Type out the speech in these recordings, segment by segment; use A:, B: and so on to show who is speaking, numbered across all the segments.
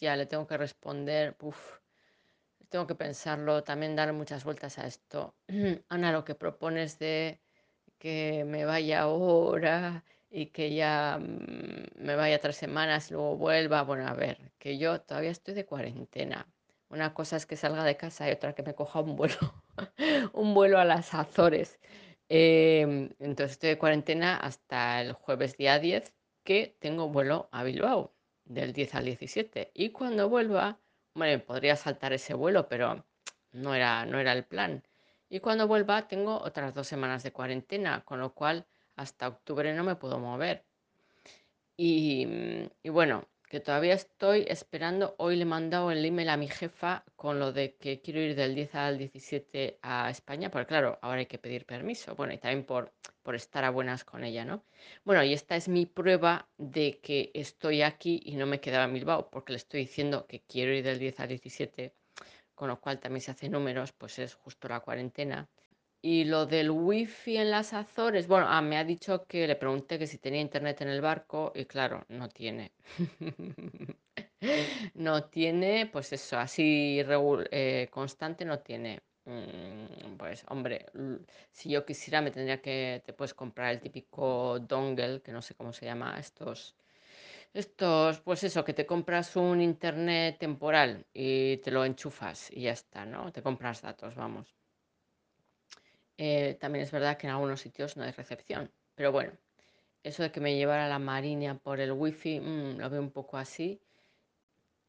A: ya le tengo que responder, tengo que pensarlo, también dar muchas vueltas a esto. Ana, lo que propones de que me vaya ahora y que ya mm, me vaya tres semanas luego vuelva, bueno, a ver, que yo todavía estoy de cuarentena. Una cosa es que salga de casa y otra que me coja un vuelo, un vuelo a las Azores. Em, entonces estoy de cuarentena hasta el jueves día 10, que tengo vuelo a Bilbao, del 10 al 17. Y cuando vuelva, bueno, podría saltar ese vuelo, pero no era, no era el plan. Y cuando vuelva, tengo otras dos semanas de cuarentena, con lo cual hasta octubre no me puedo mover. Y, y bueno, que todavía estoy esperando. Hoy le he mandado el email a mi jefa con lo de que quiero ir del 10 al 17 a España, porque claro, ahora hay que pedir permiso. Bueno, y también por, por estar a buenas con ella, ¿no? Bueno, y esta es mi prueba de que estoy aquí y no me quedaba en Bilbao, porque le estoy diciendo que quiero ir del 10 al 17, con lo cual también se hace números, pues es justo la cuarentena. Y lo del wifi en las Azores, bueno, ah, me ha dicho que le pregunté que si tenía internet en el barco y claro, no tiene. No tiene, pues eso, así eh, constante no tiene. Mm, Pues hombre, si yo quisiera me tendría que, te puedes comprar el típico dongle, que no sé cómo se llama, estos, estos, pues eso, que te compras un internet temporal y te lo enchufas y ya está, ¿no? Te compras datos, vamos. Eh, también es verdad que en algunos sitios no hay recepción, pero bueno, eso de que me llevara la Marinia por el wifi, mm, lo veo un poco así.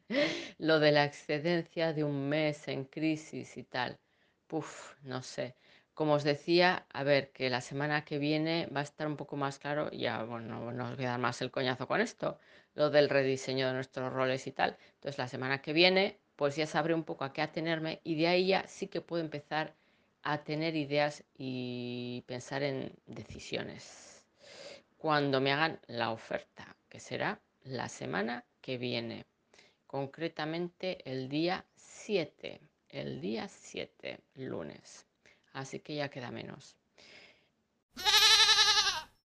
A: Lo de la excedencia de un mes en crisis y tal, puf, no sé. Como os decía, a ver, que la semana que viene va a estar un poco más claro, ya, bueno, no os voy a dar más el coñazo con esto, lo del rediseño de nuestros roles y tal. Entonces, la semana que viene, pues ya sabré un poco a qué atenerme y de ahí ya sí que puedo empezar a tener ideas y pensar en decisiones cuando me hagan la oferta, que será la semana que viene, concretamente el día 7, el día 7, lunes. Así que ya queda menos.